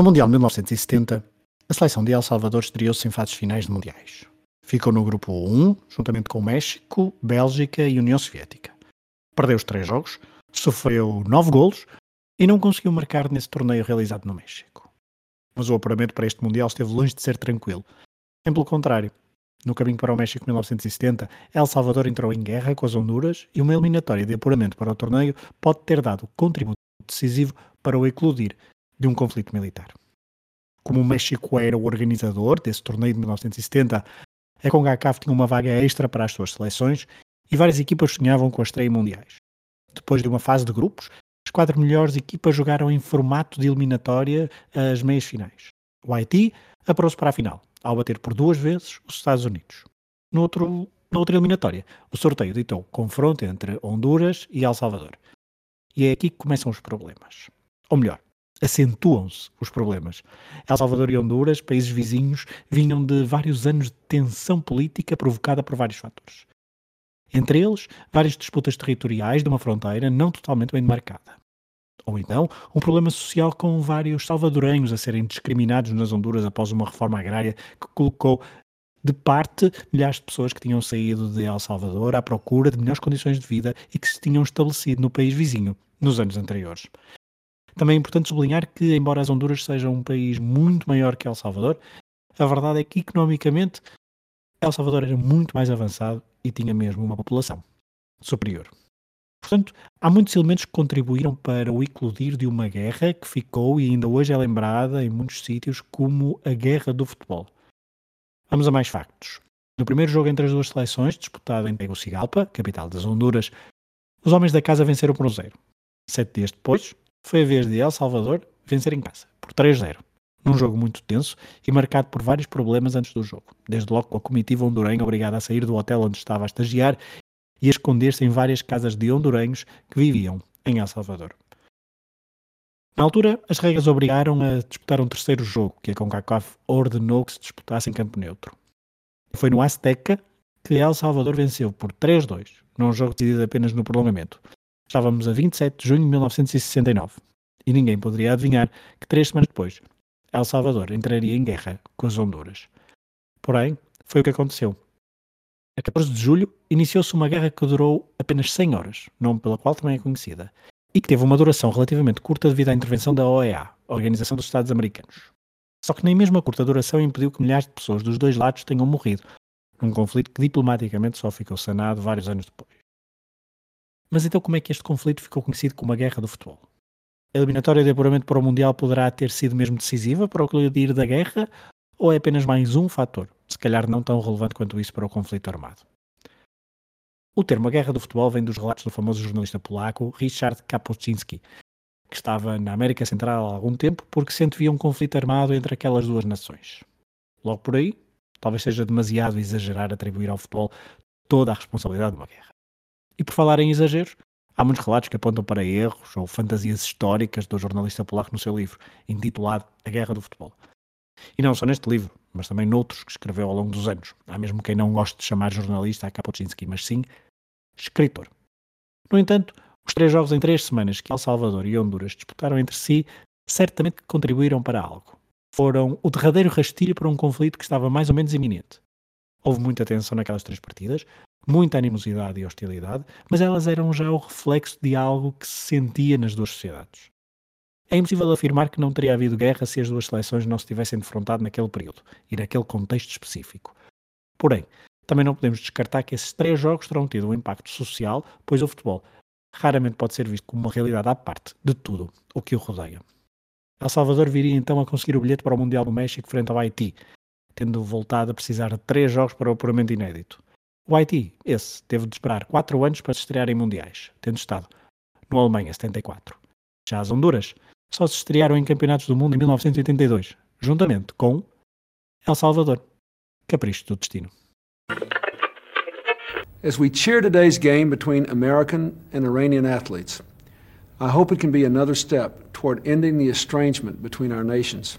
No Mundial 1970, a seleção de El Salvador estreou-se em fases finais de mundiais. Ficou no grupo 1, juntamente com México, Bélgica e União Soviética. Perdeu os três jogos, sofreu nove golos e não conseguiu marcar nesse torneio realizado no México. Mas o apuramento para este Mundial esteve longe de ser tranquilo. Bem pelo contrário. No caminho para o México 1970, El Salvador entrou em guerra com as Honduras e uma eliminatória de apuramento para o torneio pode ter dado contributo decisivo para o eclodir de um conflito militar. Como o México era o organizador desse torneio de 1970, a CONCACAF tinha uma vaga extra para as suas seleções e várias equipas sonhavam com a estreia mundiais. Depois de uma fase de grupos, as quatro melhores equipas jogaram em formato de eliminatória as meias finais. O Haiti apurou-se para a final, ao bater por duas vezes os Estados Unidos. No outro, na outra eliminatória, o sorteio ditou confronto entre Honduras e El Salvador. E é aqui que começam os problemas. Ou melhor, acentuam-se os problemas. El Salvador e Honduras, países vizinhos, vinham de vários anos de tensão política provocada por vários fatores. Entre eles, várias disputas territoriais de uma fronteira não totalmente bem demarcada. Ou então, um problema social com vários salvadorenhos a serem discriminados nas Honduras após uma reforma agrária que colocou de parte milhares de pessoas que tinham saído de El Salvador à procura de melhores condições de vida e que se tinham estabelecido no país vizinho nos anos anteriores. Também é importante sublinhar que, embora as Honduras sejam um país muito maior que El Salvador, a verdade é que economicamente El Salvador era muito mais avançado e tinha mesmo uma população superior. Portanto, há muitos elementos que contribuíram para o eclodir de uma guerra que ficou e ainda hoje é lembrada em muitos sítios como a Guerra do Futebol. Vamos a mais factos. No primeiro jogo entre as duas seleções, disputado em Tegucigalpa, capital das Honduras, os homens da casa venceram por um zero. Sete dias depois, foi a vez de El Salvador vencer em casa, por 3-0. Num jogo muito tenso e marcado por vários problemas antes do jogo. Desde logo com a comitiva hondurenha obrigada a sair do hotel onde estava a estagiar e a esconder-se em várias casas de hondurenhos que viviam em El Salvador. Na altura, as regras obrigaram a disputar um terceiro jogo, que a CONCACAF ordenou que se disputasse em campo neutro. Foi no Azteca que El Salvador venceu por 3-2, num jogo decidido apenas no prolongamento. Estávamos a 27 de junho de 1969 e ninguém poderia adivinhar que três semanas depois El Salvador entraria em guerra com as Honduras. Porém, foi o que aconteceu. A 14 de julho iniciou-se uma guerra que durou apenas 100 horas, nome pela qual também é conhecida, e que teve uma duração relativamente curta devido à intervenção da OEA, Organização dos Estados Americanos. Só que nem mesmo a curta duração impediu que milhares de pessoas dos dois lados tenham morrido, num conflito que diplomaticamente só ficou sanado vários anos depois. Mas então como é que este conflito ficou conhecido como a Guerra do Futebol? A eliminatória de apuramento para o Mundial poderá ter sido mesmo decisiva para o colidir da guerra ou é apenas mais um fator, se calhar não tão relevante quanto isso para o conflito armado? O termo a Guerra do Futebol vem dos relatos do famoso jornalista polaco Richard Kapuscinski, que estava na América Central há algum tempo porque se um conflito armado entre aquelas duas nações. Logo por aí, talvez seja demasiado exagerar atribuir ao futebol toda a responsabilidade de uma guerra. E por falar em exageros, há muitos relatos que apontam para erros ou fantasias históricas do jornalista polaco no seu livro, intitulado A Guerra do Futebol. E não só neste livro, mas também noutros que escreveu ao longo dos anos. Há mesmo quem não goste de chamar jornalista a Kapuscinski, mas sim escritor. No entanto, os três jogos em três semanas que El Salvador e Honduras disputaram entre si certamente contribuíram para algo. Foram o derradeiro rastilho para um conflito que estava mais ou menos iminente. Houve muita tensão naquelas três partidas, muita animosidade e hostilidade, mas elas eram já o reflexo de algo que se sentia nas duas sociedades. É impossível afirmar que não teria havido guerra se as duas seleções não se tivessem defrontado naquele período e naquele contexto específico. Porém, também não podemos descartar que esses três jogos terão tido um impacto social, pois o futebol raramente pode ser visto como uma realidade à parte de tudo o que o rodeia. El Salvador viria então a conseguir o bilhete para o Mundial do México frente ao Haiti, tendo voltado a precisar de três jogos para o apuramento inédito. O Haiti, esse, teve de esperar 4 anos para se estrear em mundiais, tendo estado no Alemanha 74. Já as Honduras só se estrearam em campeonatos do mundo em 1982, juntamente com El Salvador. Capricho do destino. As we cheer today's game between American and Iranian athletes, I hope it can be another step toward ending the estrangement between our nations.